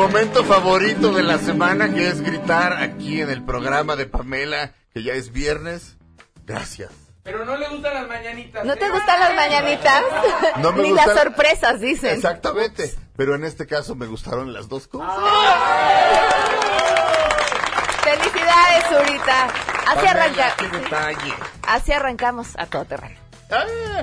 momento favorito de la semana que es gritar aquí en el programa de Pamela, que ya es viernes. Gracias. Pero no le gustan las mañanitas. ¿No te ¿eh? gustan las mañanitas? No me Ni gustan- las sorpresas, dicen. Exactamente. Pero en este caso me gustaron las dos cosas. Felicidades, Zurita. Así Pamela, arranca. qué detalle. Así arrancamos a todo terreno. Ah.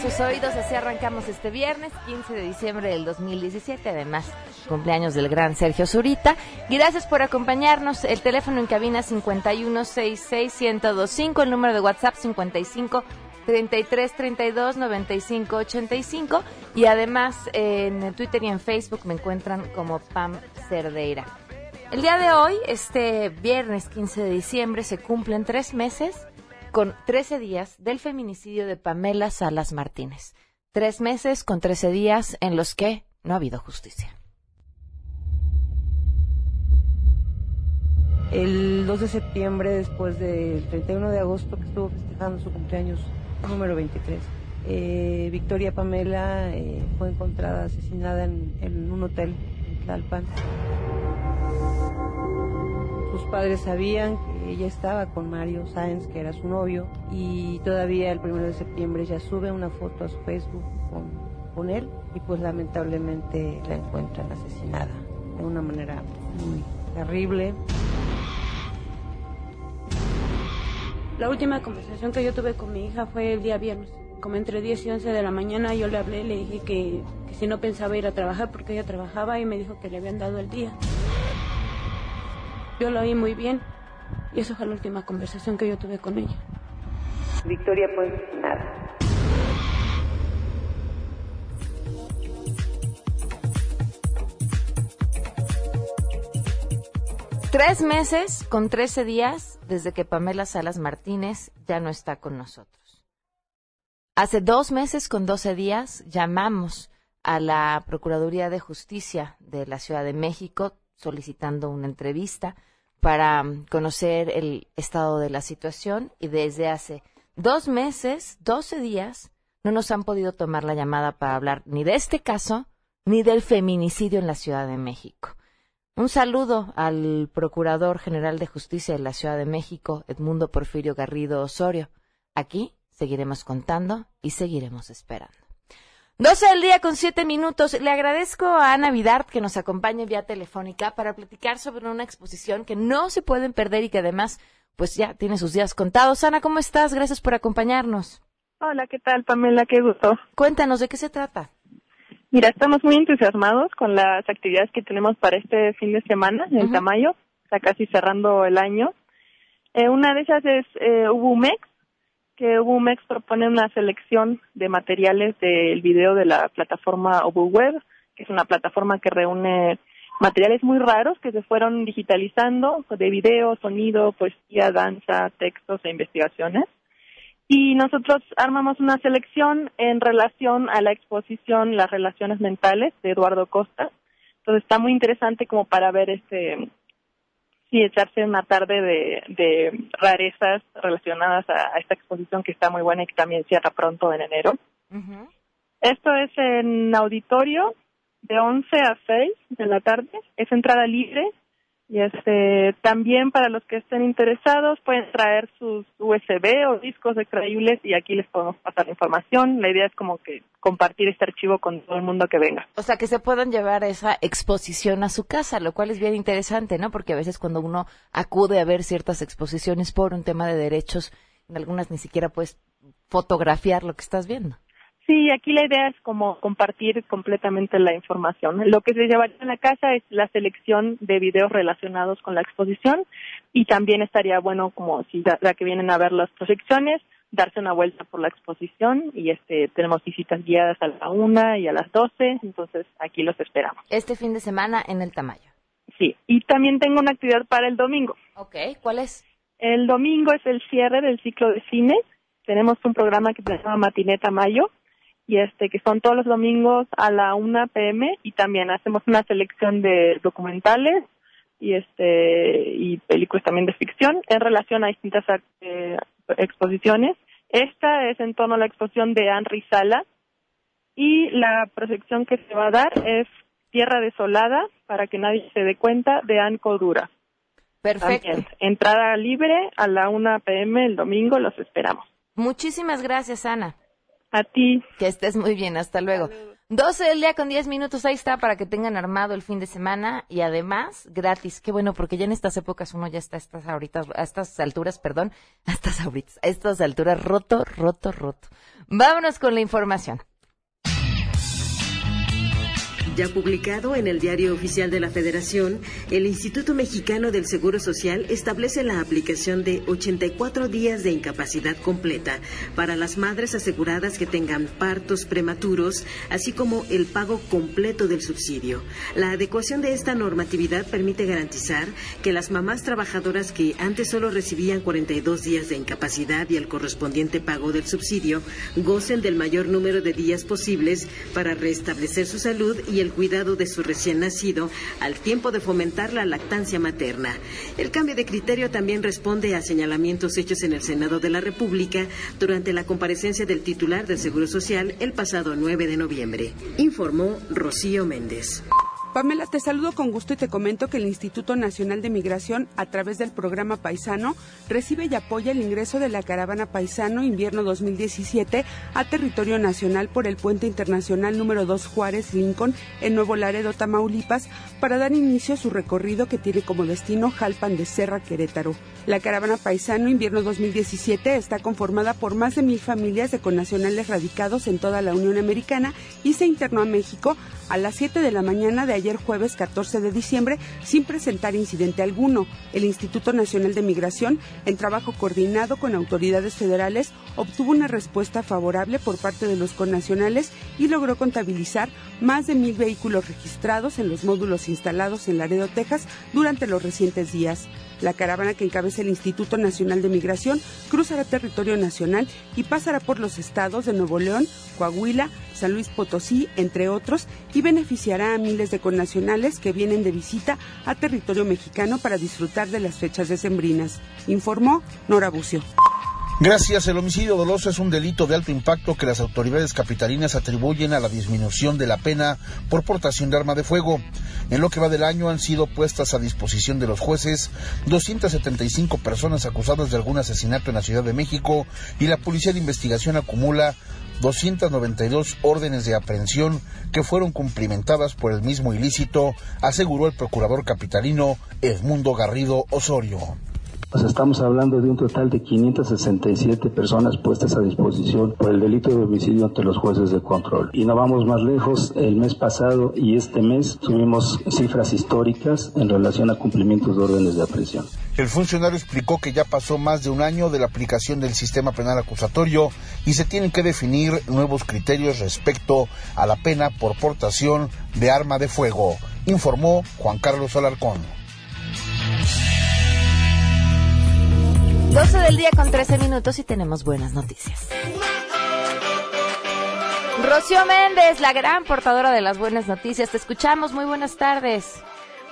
Sus oídos. Así arrancamos este viernes, 15 de diciembre del 2017. Además, cumpleaños del gran Sergio Zurita. Gracias por acompañarnos. El teléfono en cabina 5166125, el número de WhatsApp 55 33 32 95 85 y además en Twitter y en Facebook me encuentran como Pam Cerdeira. El día de hoy, este viernes 15 de diciembre, se cumplen tres meses con 13 días del feminicidio de Pamela Salas Martínez. Tres meses con 13 días en los que no ha habido justicia. El 2 de septiembre, después del 31 de agosto, que estuvo festejando su cumpleaños número 23, eh, Victoria Pamela eh, fue encontrada asesinada en, en un hotel en Tlalpan. Sus padres sabían que ella estaba con Mario Sáenz, que era su novio, y todavía el 1 de septiembre ella sube una foto a su Facebook con, con él, y pues lamentablemente la encuentran asesinada de una manera muy terrible. La última conversación que yo tuve con mi hija fue el día viernes. Como entre 10 y 11 de la mañana yo le hablé, le dije que, que si no pensaba ir a trabajar porque ella trabajaba y me dijo que le habían dado el día. Yo lo oí muy bien y esa fue la última conversación que yo tuve con ella. Victoria pues nada. Tres meses con 13 días desde que Pamela Salas Martínez ya no está con nosotros. Hace dos meses con 12 días llamamos a la Procuraduría de Justicia de la Ciudad de México solicitando una entrevista para mm, conocer el estado de la situación y desde hace dos meses, 12 días, no nos han podido tomar la llamada para hablar ni de este caso ni del feminicidio en la Ciudad de México. Un saludo al Procurador General de Justicia de la Ciudad de México, Edmundo Porfirio Garrido Osorio. Aquí seguiremos contando y seguiremos esperando. 12 del día con 7 minutos. Le agradezco a Ana Vidart que nos acompañe vía telefónica para platicar sobre una exposición que no se pueden perder y que además pues ya tiene sus días contados. Ana, ¿cómo estás? Gracias por acompañarnos. Hola, ¿qué tal, Pamela? Qué gusto. Cuéntanos de qué se trata. Mira, estamos muy entusiasmados con las actividades que tenemos para este fin de semana en Ujú. Tamayo, está casi cerrando el año. Eh, una de ellas es eh, Ubumex, que UMEX propone una selección de materiales del video de la plataforma ObuWeb, que es una plataforma que reúne materiales muy raros que se fueron digitalizando de video, sonido, poesía, danza, textos e investigaciones. Y nosotros armamos una selección en relación a la exposición Las relaciones mentales de Eduardo Costa. Entonces está muy interesante como para ver este sí echarse una tarde de, de rarezas relacionadas a, esta exposición que está muy buena y que también cierra pronto en enero. Esto es en auditorio de 11 a 6 de la tarde. Es entrada libre y este también para los que estén interesados pueden traer sus USB o discos extraíbles y aquí les podemos pasar la información. La idea es como que compartir este archivo con todo el mundo que venga. O sea, que se puedan llevar esa exposición a su casa, lo cual es bien interesante, ¿no? Porque a veces cuando uno acude a ver ciertas exposiciones por un tema de derechos, en algunas ni siquiera puedes fotografiar lo que estás viendo. Sí, aquí la idea es como compartir completamente la información. Lo que se llevaría a la casa es la selección de videos relacionados con la exposición y también estaría bueno como si ya, que vienen a ver las proyecciones, darse una vuelta por la exposición y este tenemos visitas guiadas a la una y a las doce, entonces aquí los esperamos. Este fin de semana en el Tamayo. Sí, y también tengo una actividad para el domingo. Ok, ¿cuál es? El domingo es el cierre del ciclo de cine. Tenemos un programa que se llama Matineta Mayo, y este que son todos los domingos a la 1 pm y también hacemos una selección de documentales y este y películas también de ficción en relación a distintas eh, exposiciones. Esta es en torno a la exposición de Henry Sala y la proyección que se va a dar es Tierra Desolada para que nadie se dé cuenta de Anne Codura. Perfecto. entrada libre a la 1 pm el domingo, los esperamos. Muchísimas gracias, Ana. A ti. Que estés muy bien, hasta luego. 12 del día con 10 minutos, ahí está, para que tengan armado el fin de semana y además gratis. Qué bueno, porque ya en estas épocas uno ya está a estas, ahorita, a estas alturas, perdón, a estas ahorita, a estas alturas roto, roto, roto. Vámonos con la información. Ya publicado en el Diario Oficial de la Federación, el Instituto Mexicano del Seguro Social establece la aplicación de 84 días de incapacidad completa para las madres aseguradas que tengan partos prematuros, así como el pago completo del subsidio. La adecuación de esta normatividad permite garantizar que las mamás trabajadoras que antes solo recibían 42 días de incapacidad y el correspondiente pago del subsidio gocen del mayor número de días posibles para restablecer su salud y el cuidado de su recién nacido al tiempo de fomentar la lactancia materna. El cambio de criterio también responde a señalamientos hechos en el Senado de la República durante la comparecencia del titular del Seguro Social el pasado 9 de noviembre, informó Rocío Méndez. Pamela, te saludo con gusto y te comento que el Instituto Nacional de Migración, a través del programa Paisano, recibe y apoya el ingreso de la caravana Paisano Invierno 2017 a territorio nacional por el puente internacional número 2 Juárez Lincoln en Nuevo Laredo, Tamaulipas, para dar inicio a su recorrido que tiene como destino Jalpan de Serra, Querétaro. La caravana Paisano Invierno 2017 está conformada por más de mil familias de connacionales radicados en toda la Unión Americana y se internó a México a las 7 de la mañana de ayer jueves 14 de diciembre sin presentar incidente alguno. El Instituto Nacional de Migración, en trabajo coordinado con autoridades federales, obtuvo una respuesta favorable por parte de los connacionales y logró contabilizar más de mil vehículos registrados en los módulos instalados en Laredo, Texas, durante los recientes días. La caravana que encabeza el Instituto Nacional de Migración cruzará territorio nacional y pasará por los estados de Nuevo León, Coahuila, San Luis Potosí, entre otros, y beneficiará a miles de connacionales que vienen de visita a territorio mexicano para disfrutar de las fechas decembrinas, informó Nora Bucio. Gracias. El homicidio doloso es un delito de alto impacto que las autoridades capitalinas atribuyen a la disminución de la pena por portación de arma de fuego. En lo que va del año han sido puestas a disposición de los jueces 275 personas acusadas de algún asesinato en la Ciudad de México y la Policía de Investigación acumula 292 órdenes de aprehensión que fueron cumplimentadas por el mismo ilícito, aseguró el procurador capitalino Edmundo Garrido Osorio. Pues estamos hablando de un total de 567 personas puestas a disposición por el delito de homicidio ante los jueces de control. Y no vamos más lejos, el mes pasado y este mes tuvimos cifras históricas en relación a cumplimientos de órdenes de aprehensión. El funcionario explicó que ya pasó más de un año de la aplicación del sistema penal acusatorio y se tienen que definir nuevos criterios respecto a la pena por portación de arma de fuego, informó Juan Carlos Alarcón. 12 del día con 13 minutos y tenemos buenas noticias. Rocío Méndez, la gran portadora de las buenas noticias. Te escuchamos. Muy buenas tardes.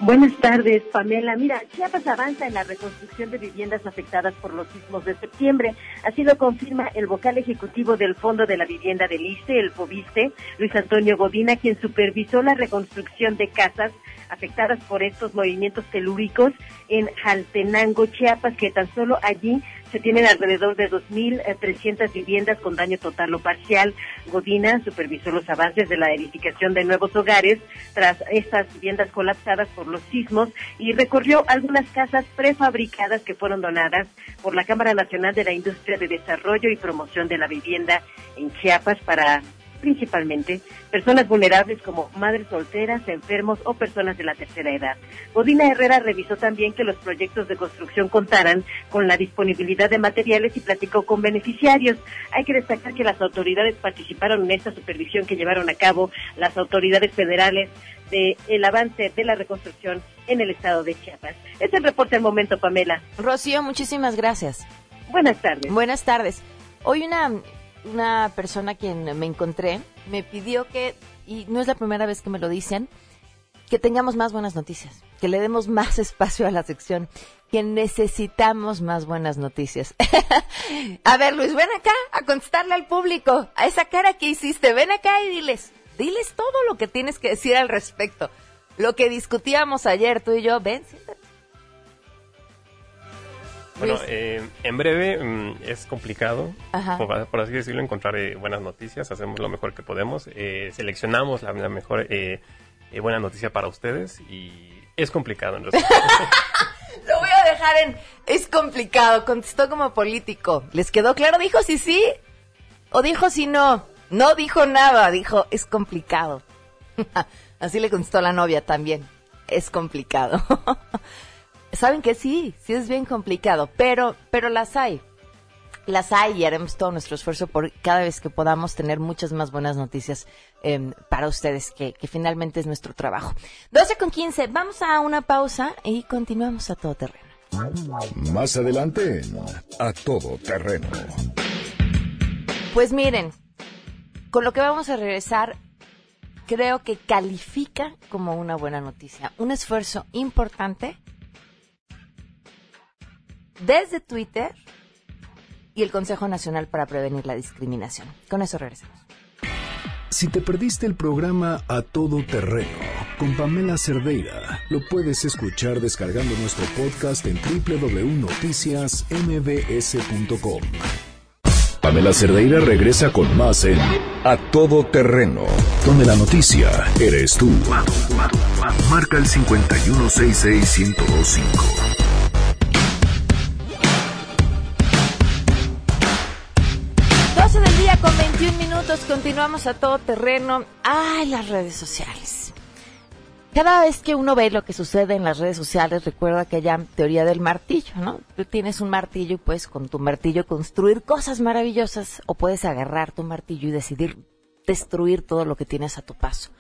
Buenas tardes, Pamela. Mira, Chiapas avanza en la reconstrucción de viviendas afectadas por los sismos de septiembre. Así lo confirma el vocal ejecutivo del Fondo de la Vivienda del ICE, el FOBISTE, Luis Antonio Godina, quien supervisó la reconstrucción de casas afectadas por estos movimientos telúricos en Jaltenango, Chiapas, que tan solo allí se tienen alrededor de 2.300 viviendas con daño total o parcial. Godina supervisó los avances de la edificación de nuevos hogares tras estas viviendas colapsadas por los sismos y recorrió algunas casas prefabricadas que fueron donadas por la Cámara Nacional de la Industria de Desarrollo y Promoción de la Vivienda en Chiapas para principalmente personas vulnerables como madres solteras, enfermos o personas de la tercera edad. Godina Herrera revisó también que los proyectos de construcción contaran con la disponibilidad de materiales y platicó con beneficiarios. Hay que destacar que las autoridades participaron en esta supervisión que llevaron a cabo las autoridades federales de el avance de la reconstrucción en el estado de Chiapas. Este es el reporte al momento, Pamela. Rocío, muchísimas gracias. Buenas tardes. Buenas tardes. Hoy una una persona quien me encontré me pidió que, y no es la primera vez que me lo dicen, que tengamos más buenas noticias, que le demos más espacio a la sección, que necesitamos más buenas noticias. a ver, Luis, ven acá a contestarle al público, a esa cara que hiciste, ven acá y diles, diles todo lo que tienes que decir al respecto. Lo que discutíamos ayer, tú y yo, ven, siéntate. Bueno, eh, en breve mm, es complicado, Ajá. por, así decirlo, encontrar eh, buenas noticias. Hacemos lo mejor que podemos. Eh, seleccionamos la, la mejor eh, eh, buena noticia para ustedes y es complicado en. Lo voy a dejar en. Es complicado, contestó como político. ¿Les quedó claro? ¿Dijo si sí? ¿O dijo si no? No dijo nada, dijo es complicado. Así le contestó la novia también. Es complicado. Saben que sí, sí es bien complicado, pero, pero las hay. Las hay y haremos todo nuestro esfuerzo por cada vez que podamos tener muchas más buenas noticias eh, para ustedes, que, que finalmente es nuestro trabajo. 12 con 15, vamos a una pausa y continuamos a todo terreno. Más adelante A Todo Terreno. Pues miren, con lo que vamos a regresar, creo que califica como una buena noticia. Un esfuerzo importante desde Twitter y el Consejo Nacional para Prevenir la Discriminación. Con eso regresamos. Si te perdiste el programa A Todo Terreno con Pamela Cerdeira, lo puedes escuchar descargando nuestro podcast en www.noticiasmbs.com. Pamela Cerdeira regresa con más en A Todo Terreno, donde la noticia eres tú. Marca el 5166125. Continuamos a todo terreno. Ay, las redes sociales. Cada vez que uno ve lo que sucede en las redes sociales, recuerda aquella teoría del martillo, ¿no? Tú tienes un martillo y puedes con tu martillo construir cosas maravillosas o puedes agarrar tu martillo y decidir destruir todo lo que tienes a tu paso.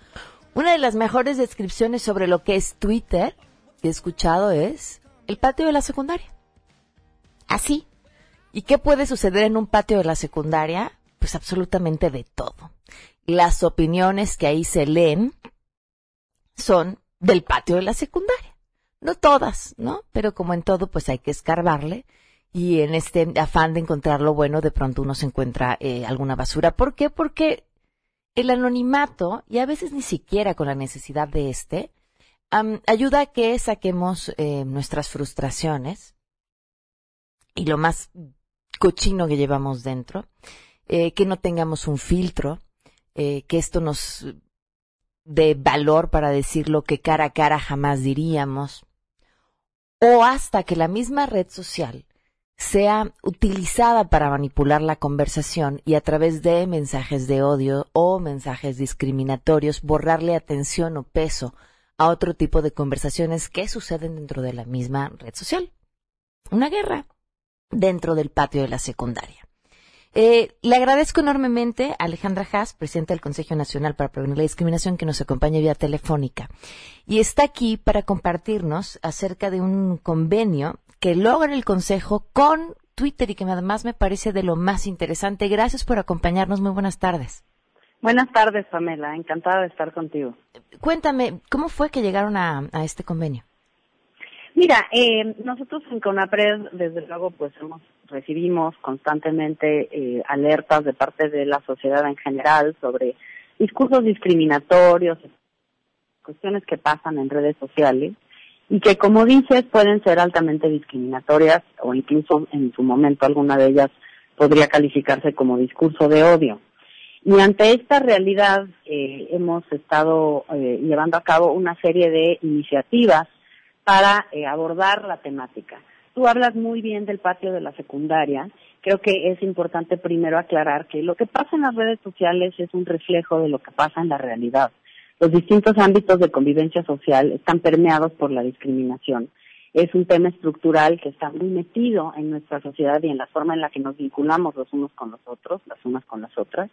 Una de las mejores descripciones sobre lo que es Twitter que he escuchado es el patio de la secundaria. Así. ¿Y qué puede suceder en un patio de la secundaria? Pues absolutamente de todo. Las opiniones que ahí se leen son del patio de la secundaria. No todas, ¿no? Pero como en todo, pues hay que escarbarle. Y en este afán de encontrar lo bueno, de pronto uno se encuentra eh, alguna basura. ¿Por qué? Porque el anonimato, y a veces ni siquiera con la necesidad de este, ayuda a que saquemos eh, nuestras frustraciones y lo más cochino que llevamos dentro, eh, que no tengamos un filtro, eh, que esto nos dé valor para decir lo que cara a cara jamás diríamos, o hasta que la misma red social sea utilizada para manipular la conversación y a través de mensajes de odio o mensajes discriminatorios borrarle atención o peso a otro tipo de conversaciones que suceden dentro de la misma red social. Una guerra dentro del patio de la secundaria. Eh, le agradezco enormemente a Alejandra Haas, presidenta del Consejo Nacional para Prevenir la Discriminación, que nos acompaña vía telefónica. Y está aquí para compartirnos acerca de un convenio que logra el Consejo con Twitter y que además me parece de lo más interesante. Gracias por acompañarnos. Muy buenas tardes. Buenas tardes, Pamela. Encantada de estar contigo. Cuéntame, ¿cómo fue que llegaron a, a este convenio? Mira, eh, nosotros en CONAPRED, desde luego, pues hemos recibimos constantemente eh, alertas de parte de la sociedad en general sobre discursos discriminatorios, cuestiones que pasan en redes sociales y que, como dices, pueden ser altamente discriminatorias o incluso en su momento alguna de ellas podría calificarse como discurso de odio. Y ante esta realidad eh, hemos estado eh, llevando a cabo una serie de iniciativas para eh, abordar la temática. Tú hablas muy bien del patio de la secundaria. Creo que es importante primero aclarar que lo que pasa en las redes sociales es un reflejo de lo que pasa en la realidad. Los distintos ámbitos de convivencia social están permeados por la discriminación. Es un tema estructural que está muy metido en nuestra sociedad y en la forma en la que nos vinculamos los unos con los otros, las unas con las otras.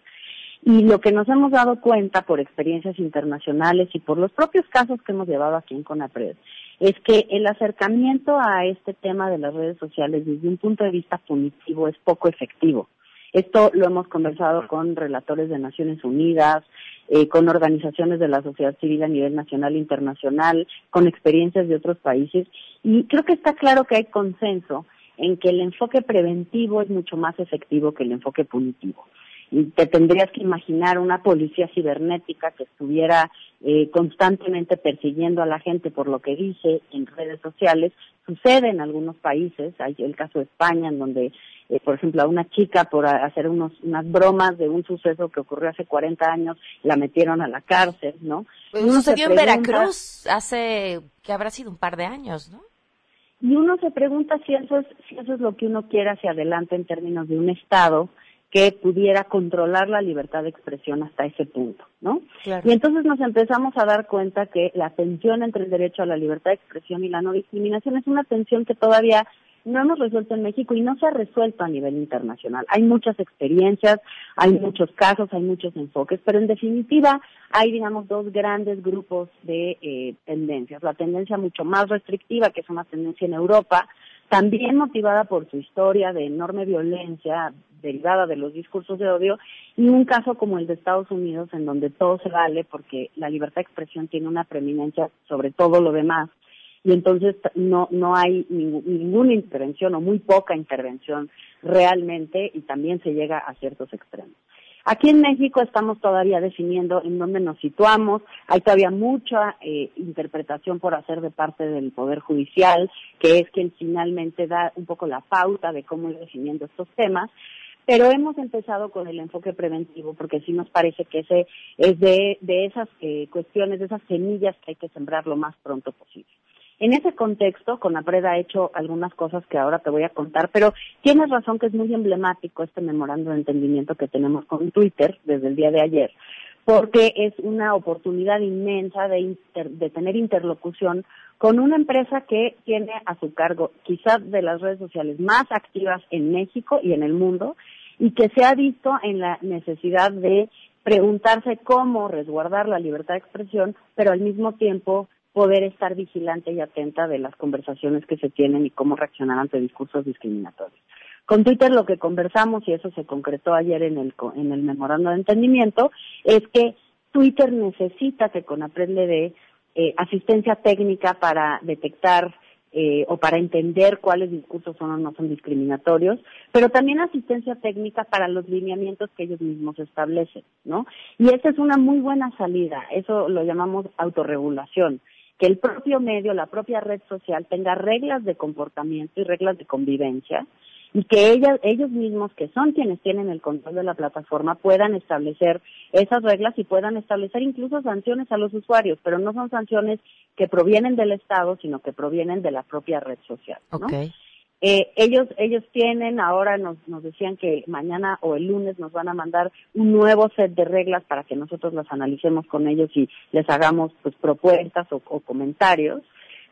Y lo que nos hemos dado cuenta por experiencias internacionales y por los propios casos que hemos llevado aquí en CONAPRED es que el acercamiento a este tema de las redes sociales desde un punto de vista punitivo es poco efectivo. Esto lo hemos conversado con relatores de Naciones Unidas, eh, con organizaciones de la sociedad civil a nivel nacional e internacional, con experiencias de otros países, y creo que está claro que hay consenso en que el enfoque preventivo es mucho más efectivo que el enfoque punitivo te tendrías que imaginar una policía cibernética que estuviera eh, constantemente persiguiendo a la gente por lo que dice en redes sociales. Sucede en algunos países, hay el caso de España, en donde, eh, por ejemplo, a una chica por hacer unos, unas bromas de un suceso que ocurrió hace 40 años, la metieron a la cárcel, ¿no? Pues sucedió en Veracruz hace, que habrá sido un par de años, ¿no? Y uno se pregunta si eso es, si eso es lo que uno quiere hacia adelante en términos de un Estado que pudiera controlar la libertad de expresión hasta ese punto, ¿no? Y entonces nos empezamos a dar cuenta que la tensión entre el derecho a la libertad de expresión y la no discriminación es una tensión que todavía no hemos resuelto en México y no se ha resuelto a nivel internacional. Hay muchas experiencias, hay muchos casos, hay muchos enfoques, pero en definitiva hay, digamos, dos grandes grupos de eh, tendencias. La tendencia mucho más restrictiva, que es una tendencia en Europa, también motivada por su historia de enorme violencia derivada de los discursos de odio, y un caso como el de Estados Unidos, en donde todo se vale porque la libertad de expresión tiene una preeminencia sobre todo lo demás, y entonces no, no hay ninguna intervención o muy poca intervención realmente, y también se llega a ciertos extremos. Aquí en México estamos todavía definiendo en dónde nos situamos. Hay todavía mucha eh, interpretación por hacer de parte del Poder Judicial, que es quien finalmente da un poco la pauta de cómo ir definiendo estos temas. Pero hemos empezado con el enfoque preventivo porque sí nos parece que ese es de, de esas eh, cuestiones, de esas semillas que hay que sembrar lo más pronto posible. En ese contexto, Conapred ha hecho algunas cosas que ahora te voy a contar, pero tienes razón que es muy emblemático este memorando de entendimiento que tenemos con Twitter desde el día de ayer, porque es una oportunidad inmensa de, de tener interlocución con una empresa que tiene a su cargo quizás de las redes sociales más activas en México y en el mundo y que se ha visto en la necesidad de preguntarse cómo resguardar la libertad de expresión, pero al mismo tiempo poder estar vigilante y atenta de las conversaciones que se tienen y cómo reaccionar ante discursos discriminatorios. Con Twitter lo que conversamos, y eso se concretó ayer en el, en el memorando de entendimiento, es que Twitter necesita que con Aprende de eh, asistencia técnica para detectar eh, o para entender cuáles discursos son o no son discriminatorios, pero también asistencia técnica para los lineamientos que ellos mismos establecen, ¿no? Y esa es una muy buena salida, eso lo llamamos autorregulación que el propio medio, la propia red social tenga reglas de comportamiento y reglas de convivencia y que ellas, ellos mismos, que son quienes tienen el control de la plataforma, puedan establecer esas reglas y puedan establecer incluso sanciones a los usuarios, pero no son sanciones que provienen del Estado, sino que provienen de la propia red social. ¿no? Eh, ellos, ellos tienen, ahora nos, nos decían que mañana o el lunes nos van a mandar un nuevo set de reglas para que nosotros las analicemos con ellos y les hagamos pues propuestas o, comentarios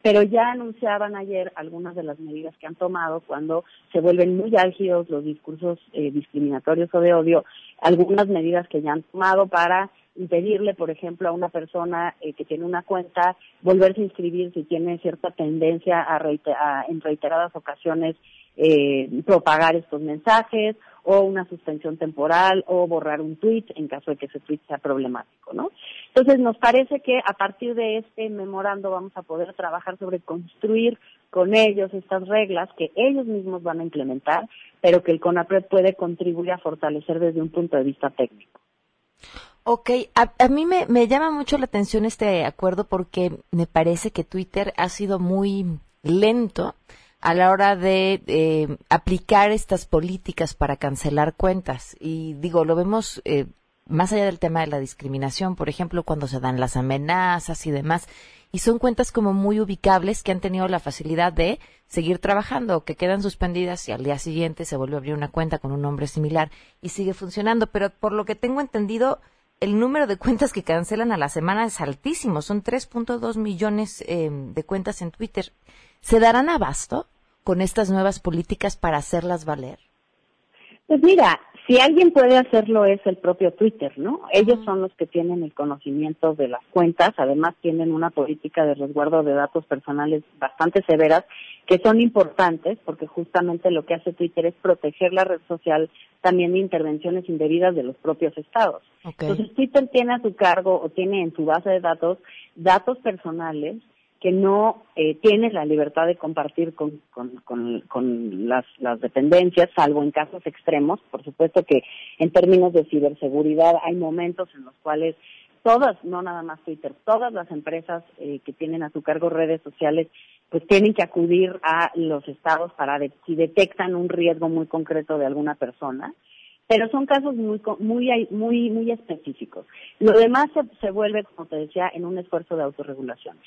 pero ya anunciaban ayer algunas de las medidas que han tomado cuando se vuelven muy álgidos los discursos eh, discriminatorios o de odio, algunas medidas que ya han tomado para impedirle, por ejemplo, a una persona eh, que tiene una cuenta volverse a inscribir si tiene cierta tendencia a, en reiteradas ocasiones eh, propagar estos mensajes o una suspensión temporal o borrar un tweet en caso de que ese tweet sea problemático, ¿no? Entonces nos parece que a partir de este memorando vamos a poder trabajar sobre construir con ellos estas reglas que ellos mismos van a implementar, pero que el CONAPRED puede contribuir a fortalecer desde un punto de vista técnico. Ok, a, mí me, me, llama mucho la atención este acuerdo porque me parece que Twitter ha sido muy lento a la hora de eh, aplicar estas políticas para cancelar cuentas. Y digo, lo vemos eh, más allá del tema de la discriminación, por ejemplo, cuando se dan las amenazas y demás. Y son cuentas como muy ubicables que han tenido la facilidad de seguir trabajando, que quedan suspendidas y al día siguiente se vuelve a abrir una cuenta con un nombre similar y sigue funcionando. Pero por lo que tengo entendido, el número de cuentas que cancelan a la semana es altísimo. Son 3.2 millones eh, de cuentas en Twitter. ¿Se darán abasto con estas nuevas políticas para hacerlas valer? Pues mira, si alguien puede hacerlo es el propio Twitter, ¿no? Ellos son los que tienen el conocimiento de las cuentas, además tienen una política de resguardo de datos personales bastante severas que son importantes porque justamente lo que hace Twitter es proteger la red social también de intervenciones indebidas de los propios estados. Entonces Twitter tiene a su cargo o tiene en su base de datos datos personales que no eh, tiene la libertad de compartir con, con, las, las, dependencias, salvo en casos extremos. Por supuesto que en términos de ciberseguridad hay momentos en los cuales todas, no nada más Twitter, todas las empresas eh, que tienen a su cargo redes sociales, pues tienen que acudir a los estados para si detectan un riesgo muy concreto de alguna persona pero son casos muy muy muy muy específicos. Lo demás se, se, vuelve, como te decía, en un esfuerzo de autorregulación.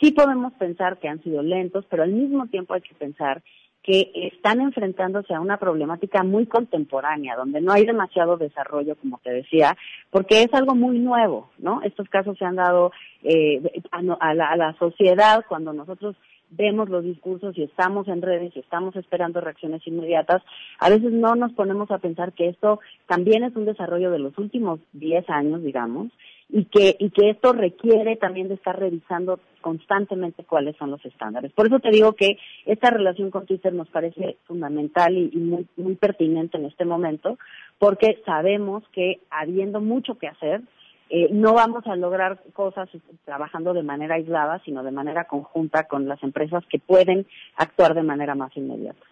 Sí podemos pensar que han sido lentos, pero al mismo tiempo hay que pensar que están enfrentándose a una problemática muy contemporánea, donde no hay demasiado desarrollo, como te decía, porque es algo muy nuevo, ¿no? Estos casos se han dado eh, a, la, a la sociedad cuando nosotros vemos los discursos y estamos en redes y estamos esperando reacciones inmediatas, a veces no nos ponemos a pensar que esto también es un desarrollo de los últimos 10 años, digamos, y que, y que esto requiere también de estar revisando constantemente cuáles son los estándares. Por eso te digo que esta relación con Twitter nos parece fundamental y, muy, muy pertinente en este momento, porque sabemos que habiendo mucho que hacer, eh, no vamos a lograr cosas trabajando de manera aislada, sino de manera conjunta con las empresas que pueden actuar de manera más inmediata.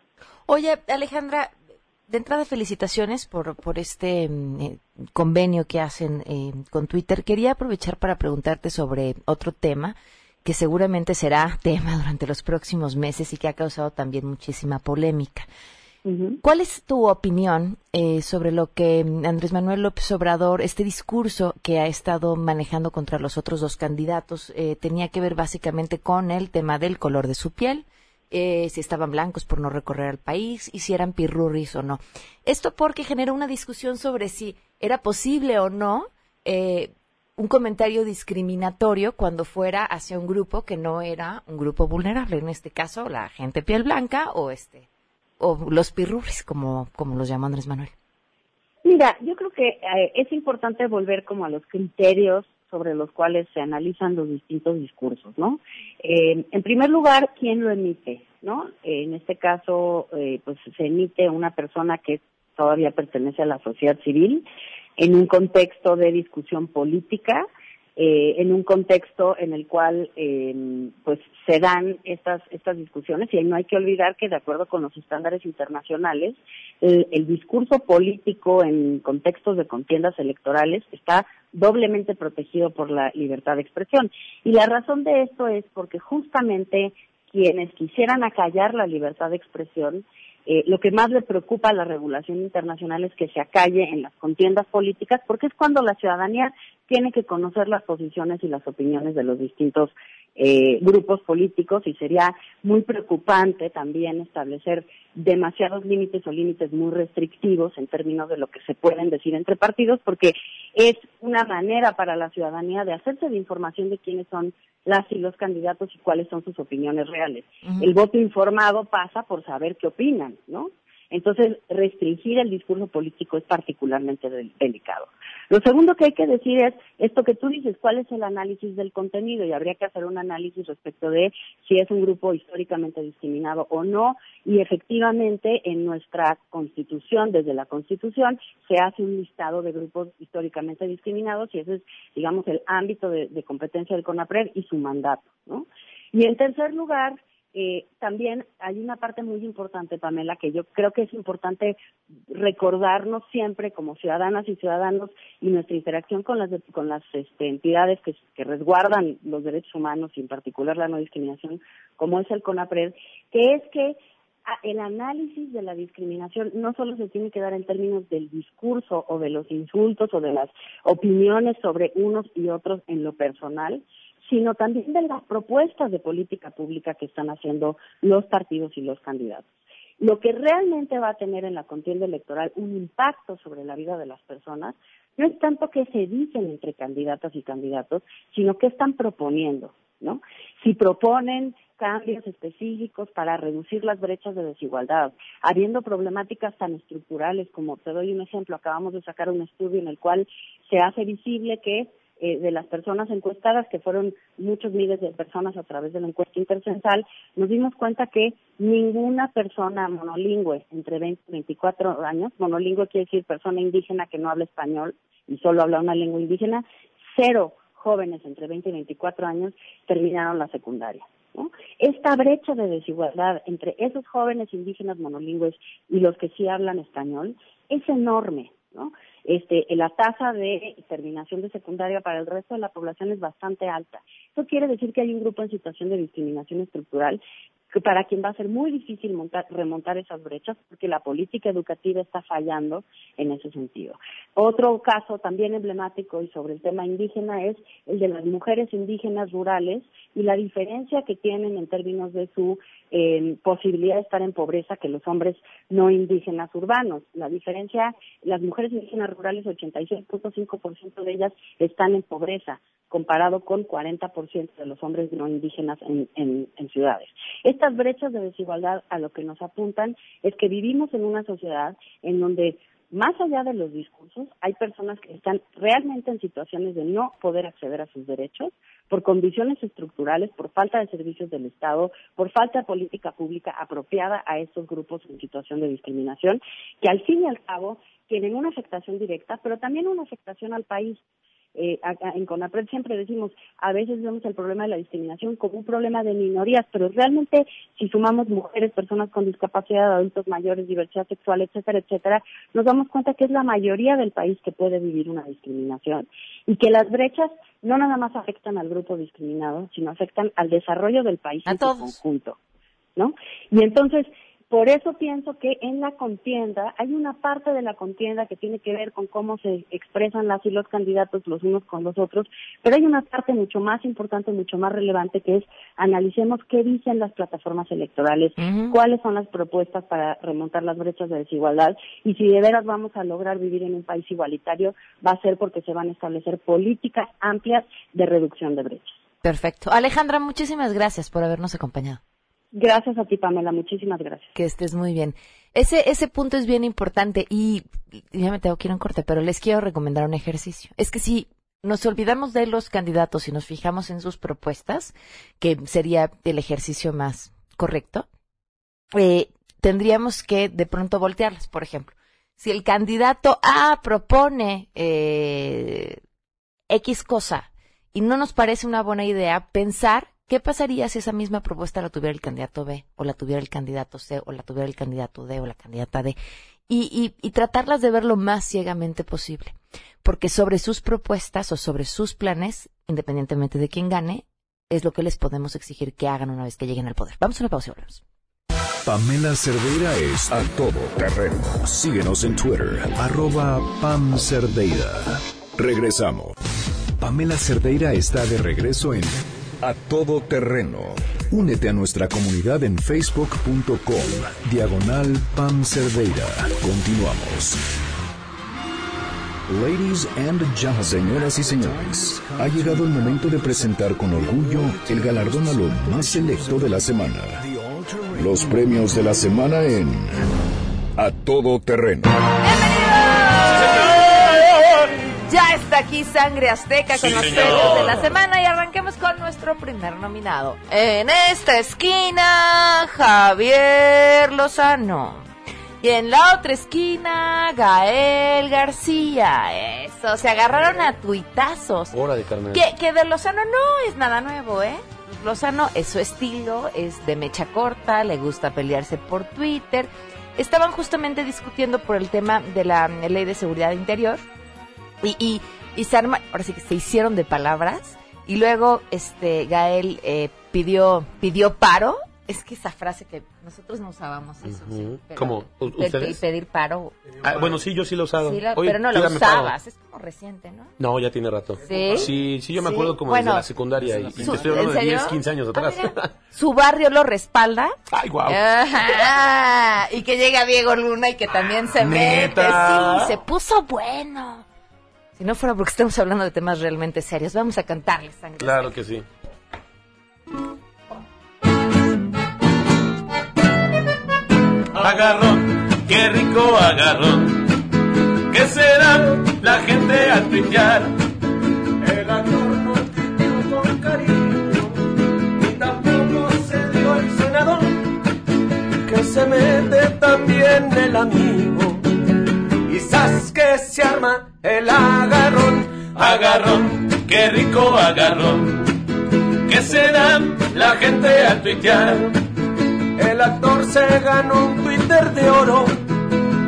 Oye, Alejandra, de entrada felicitaciones por, por este mm, eh, convenio que hacen eh, con Twitter. Quería aprovechar para preguntarte sobre otro tema que seguramente será tema durante los próximos meses y que ha causado también muchísima polémica. ¿Cuál es tu opinión eh, sobre lo que Andrés Manuel López Obrador, este discurso que ha estado manejando contra los otros dos candidatos, eh, tenía que ver básicamente con el tema del color de su piel, eh, si estaban blancos por no recorrer al país y si eran pirurris o no? Esto porque genera una discusión sobre si era posible o no un comentario discriminatorio cuando fuera hacia un grupo que no era un grupo vulnerable, en este caso la gente piel blanca o este o los pirurris, como, como los llama Andrés Manuel? Mira, yo creo que eh, es importante volver como a los criterios sobre los cuales se analizan los distintos discursos, ¿no? Eh, en primer lugar, ¿quién lo emite, no? en este caso, eh, pues se emite una persona que todavía pertenece a la sociedad civil en un contexto de discusión política eh, en un contexto en el cual eh, pues se dan estas estas discusiones. Y no hay que olvidar que de acuerdo con los estándares internacionales el, el discurso político en contextos de contiendas electorales está doblemente protegido por la libertad de expresión. Y la razón de esto es porque justamente quienes quisieran acallar la libertad de expresión, eh, lo que más le preocupa a la regulación internacional es que se acalle en las contiendas políticas, porque es cuando la ciudadanía tiene que conocer las posiciones y las opiniones de los distintos eh, grupos políticos y sería muy preocupante también establecer demasiados límites o límites muy restrictivos en términos de lo que se pueden decir entre partidos, porque es una manera para la ciudadanía de hacerse de información de quiénes son las y los candidatos y cuáles son sus opiniones reales. El voto informado pasa por saber qué opinan, ¿no? Entonces, restringir el discurso político es particularmente delicado. Lo segundo que hay que decir es esto que tú dices, cuál es el análisis del contenido y habría que hacer un análisis respecto de si es un grupo históricamente discriminado o no y efectivamente en nuestra constitución, desde la constitución, se hace un listado de grupos históricamente discriminados y ese es, digamos, el ámbito de, competencia del CONAPRED y su mandato, ¿no? Y en tercer lugar, eh, también hay una parte muy importante, Pamela, que yo creo que es importante recordarnos siempre como ciudadanas y ciudadanos y nuestra interacción con las, con las este, entidades que, que resguardan los derechos humanos y en particular la no discriminación, como es el CONAPRED, que es que el análisis de la discriminación no solo se tiene que dar en términos del discurso o de los insultos o de las opiniones sobre unos y otros en lo personal, sino también de las propuestas de política pública que están haciendo los partidos y los candidatos. Lo que realmente va a tener en la contienda electoral un impacto sobre la vida de las personas no es tanto que se dicen entre candidatas y candidatos, sino que están proponiendo, ¿no? Si proponen cambios específicos para reducir las brechas de desigualdad, habiendo problemáticas tan estructurales como, te doy un ejemplo, acabamos de sacar un estudio en el cual se hace visible que eh, de las personas encuestadas, que fueron muchos miles de personas a través de la encuesta intercensal, nos dimos cuenta que ninguna persona monolingüe entre 20 y 24 años, monolingüe quiere decir persona indígena que no habla español y solo habla una lengua indígena, cero jóvenes entre 20 y 24 años terminaron la secundaria. Esta brecha de desigualdad entre esos jóvenes indígenas monolingües y los que sí hablan español es enorme. ¿no? Este, la tasa de terminación de secundaria para el resto de la población es bastante alta. Eso quiere decir que hay un grupo en situación de discriminación estructural que para quien va a ser muy difícil remontar esas brechas porque la política educativa está fallando en ese sentido. Otro caso también emblemático y sobre el tema indígena es el de las mujeres indígenas rurales y la diferencia que tienen en términos de su eh, posibilidad de estar en pobreza que los hombres no indígenas urbanos. La diferencia, las mujeres indígenas rurales, 86.5% de ellas están en pobreza comparado con 40% de los hombres no indígenas en, ciudades. Estas brechas de desigualdad a lo que nos apuntan es que vivimos en una sociedad en donde más allá de los discursos, hay personas que están realmente en situaciones de no poder acceder a sus derechos por condiciones estructurales, por falta de servicios del Estado, por falta de política pública apropiada a estos grupos en situación de discriminación, que al fin y al cabo tienen una afectación directa, pero también una afectación al país eh, en CONAPRED siempre decimos, a veces vemos el problema de la discriminación como un problema de minorías, pero realmente si sumamos mujeres, personas con discapacidad, adultos mayores, diversidad sexual, etcétera, etcétera, nos damos cuenta que es la mayoría del país que puede vivir una discriminación y que las brechas no nada más afectan al grupo discriminado, sino afectan al desarrollo del país en su conjunto, ¿no? Y entonces por eso pienso que en la contienda hay una parte de la contienda que tiene que ver con cómo se expresan las y los candidatos los unos con los otros, pero hay una parte mucho más importante, mucho más relevante que es analicemos qué dicen las plataformas electorales, cuáles son las propuestas para remontar las brechas de desigualdad y si de veras vamos a lograr vivir en un país igualitario va a ser porque se van a establecer políticas amplias de reducción de brechas. Perfecto. Alejandra, muchísimas gracias por habernos acompañado. Gracias a ti, Pamela. Muchísimas gracias. Que estés muy bien. Ese, ese punto es bien importante y ya me tengo que ir en corte, pero les quiero recomendar un ejercicio. Es que si nos olvidamos de los candidatos y nos fijamos en sus propuestas, que sería el ejercicio más correcto, eh, tendríamos que de pronto voltearlas. Por ejemplo, si el candidato A propone eh, X cosa y no nos parece una buena idea, pensar ¿Qué pasaría si esa misma propuesta la tuviera el candidato B, o la tuviera el candidato C, o la tuviera el candidato D, o la candidata D? Y, tratarlas de ver lo más ciegamente posible. Porque sobre sus propuestas o sobre sus planes, independientemente de quién gane, es lo que les podemos exigir que hagan una vez que lleguen al poder. Vamos a una pausa y volvemos. Pamela Cerdeira es a todo terreno. Síguenos en Twitter, arroba Pam Cerdeira. Regresamos. Pamela Cerdeira está de regreso en A Todo Terreno. Únete a nuestra comunidad en facebook.com, diagonal Pam Cerdeira. Continuamos. Ladies and gentlemen, señoras y señores, ha llegado el momento de presentar con orgullo el galardón a lo más selecto de la semana. Los premios de la semana en A Todo Terreno. Ya está aquí Sangre Azteca con Sí, los señor. premios de la semana y arranquemos con nuestro primer nominado. En esta esquina, Javier Lozano. Y en la otra esquina, Gael García. Eso, se agarraron a tuitazos. Hora de carnal. Que, que de Lozano no es nada nuevo, ¿eh? Lozano es su estilo, es de mecha corta, le gusta pelearse por Twitter. Estaban justamente discutiendo por el tema de la eh, ley de seguridad interior y, y, y se arma- ahora sí que se hicieron de palabras y luego este Gael eh, pidió pidió paro. Es que esa frase que nosotros no usábamos eso. sí, Ujú. pero- ¿Cómo? ¿U- pe- pe- ustedes? pedir paro. Ah, bueno, sí, yo sí lo usado. Sí, la- Oye, pero no lo pídame paro. usabas, es como reciente, ¿no? No, ya tiene rato. ¿Sí? Sí, sí, yo me Sí. acuerdo como Bueno, desde la secundaria y, su- te estoy hablando ¿en de 10, serio? 15 años atrás. Su barrio lo respalda. Ay, guau. Ajá. Y que llega Diego Luna y que también se mete. ¿Neta? Sí, se puso bueno. Si no fuera porque estamos hablando de temas realmente serios, vamos a cantarles sangre. claro que sí. Agarrón, qué rico agarrón. ¿Qué será la gente al tuitear? El actor no con cariño, ni tampoco se dio el senador. Que se mete también el amigo. Quizás que se arma el agarrón. Agarrón, qué rico agarrón. ¿Qué será la gente al tuitear? El actor se ganó un Twitter de oro.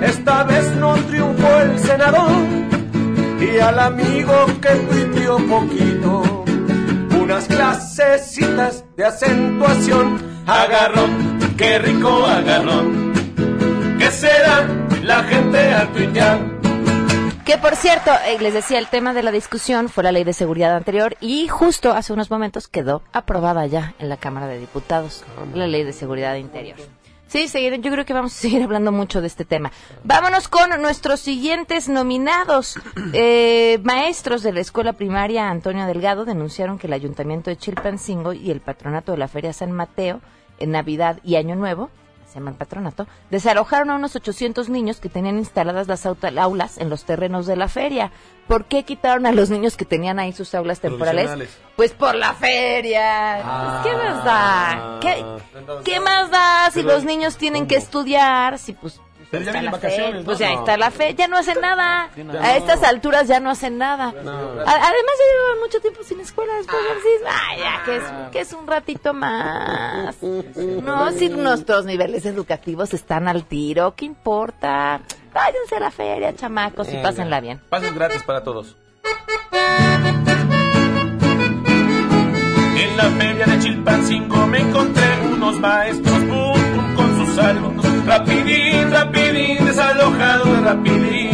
Esta vez no triunfó el senador. Y al amigo que tuiteó poquito, unas clasecitas de acentuación. Agarrón, qué rico agarrón. ¿Qué será la gente al tuitear? Que por cierto, eh, les decía, el tema de la discusión fue la ley de seguridad anterior y justo hace unos momentos quedó aprobada ya en la Cámara de Diputados la ley de seguridad interior. Sí, seguir- yo creo que vamos a seguir hablando mucho de este tema. Vámonos con nuestros siguientes nominados. Eh, maestros de la escuela primaria Antonio Delgado denunciaron que el ayuntamiento de Chilpancingo y el patronato de la Feria San Mateo en Navidad y Año Nuevo se llama el patronato, desalojaron a unos 800 niños que tenían instaladas las aulas en los terrenos de la feria. ¿Por qué quitaron a los niños que tenían ahí sus aulas temporales? Pues por la feria. Ah. Pues, ¿Qué más da? ¿Qué, qué más da si los niños tienen que estudiar? Si pues... Pero ya está vienen la vacaciones. Pues ya No. está la fe, ya no hacen nada. A estas alturas ya no hacen nada. Además ya llevan mucho tiempo sin escuela después del sismo. Ay, ya, que es, que es un ratito más. No, si nuestros niveles educativos están al tiro, ¿qué importa? Váyanse a la feria, chamacos, y pásenla bien. Pases gratis para todos. En la feria de Chilpancingo me encontré unos maestros Rapidín, rapidín, desalojado de rapidín.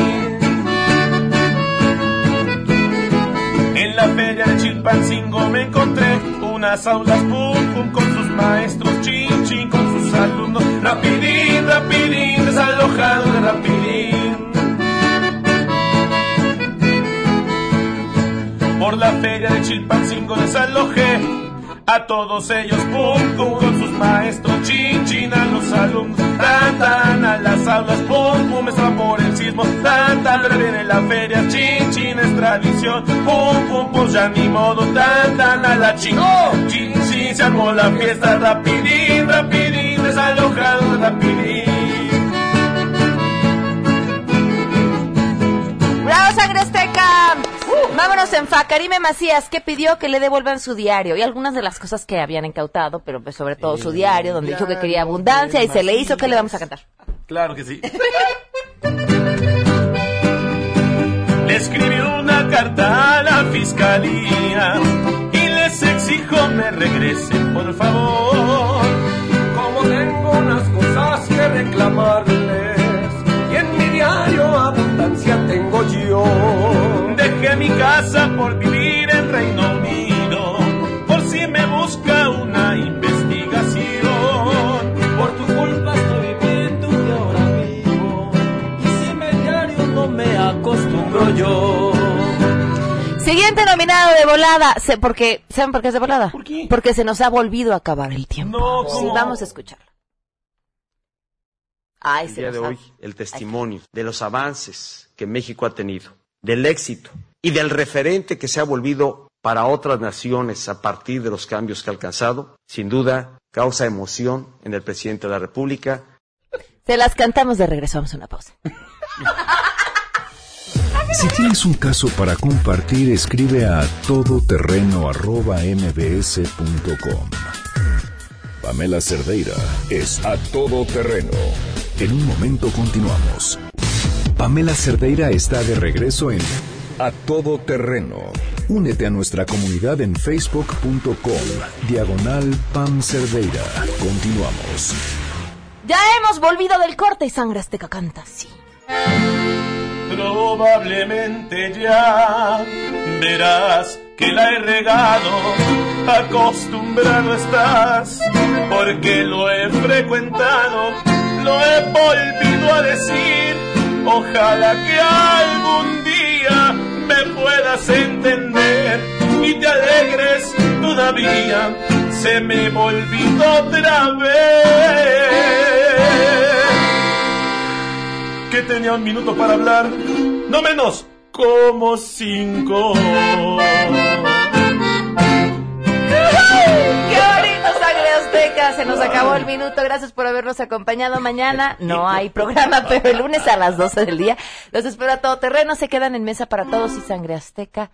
En la feria de Chilpancingo me encontré unas aulas pum, pum, con sus maestros. Chin, chin, con sus alumnos. Rapidín, rapidín, desalojado de rapidín. Por la feria de Chilpancingo desalojé a todos ellos, pum, pum, estaba por el sismo, tan, tan, viene la feria, chin, chin, es tradición, pum, pum, pues ya ni modo, tan, tan, a la chin, chin, chin, se armó la fiesta, rapidín, rapidín, desalojado, rapidín. ¡Bravo, Sangre Azteca! Vámonos en Facarime Macías, que pidió que le devuelvan su diario y algunas de las cosas que habían incautado, pero pues sobre todo su diario, donde dijo que quería abundancia y se le hizo. ¿Qué le vamos a cantar? Claro que sí. Le escribió una carta a la fiscalía y les exijo me regresen, por favor. Como tengo unas cosas que reclamarles, y en mi diario abundancia tengo yo. Dejé mi casa por vivir Siguiente nominado de volada, se- porque ¿saben por qué es de volada? Porque se nos ha volvido a acabar el tiempo. No, Sí, ¿cómo? vamos a escucharlo. Ay, el se día de ha- hoy el testimonio de los avances que México ha tenido, del éxito y del referente que se ha volvido para otras naciones a partir de los cambios que ha alcanzado, sin duda causa emoción en el presidente de la República. Se las cantamos de regreso, vamos a una pausa. Si tienes un caso para compartir, escribe a todoterreno.mbs.com. Pamela Cerdeira es a todoterreno. En un momento continuamos. Pamela Cerdeira está de regreso en A Todo Terreno. Únete a nuestra comunidad en facebook.com. Diagonal Pam Cerdeira. Continuamos. Ya hemos volvido del corte y Sangre Azteca canta así. Probablemente ya. Verás que la he regado, acostumbrado estás, porque lo he frecuentado, lo he volvido a decir, ojalá que algún día me puedas entender y te alegres todavía, se me olvidó otra vez que tenía un minuto para hablar, no menos como cinco. ¡Qué bonito, Sangre Azteca! Se nos acabó el minuto. Gracias por habernos acompañado. Mañana no hay programa, pero el lunes a las 12 del día los espero a todo terreno. Se quedan en mesa para todos y Sangre Azteca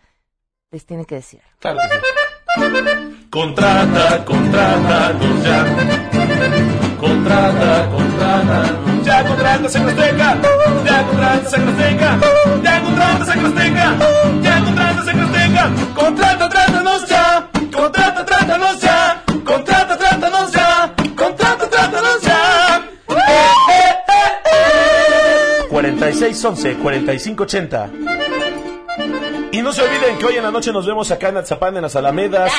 les tiene que decir. Claro que sí. Contrata, contrata, ya. Contrata, contrata, ya contrata Sangreteca, ya contrata Sangreteca, ya contrata Sangreteca, ya contrata Sangreteca, contrata, trátanos ya, contrata, trátanos ya, contrata, trátanos ya, contrata, trátanos ya. Eh, eh, eh, eh. 4611 4580 y no se olviden que hoy en la noche nos vemos acá en Atzapán, en las Alamedas.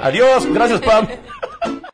Adiós, gracias Pam.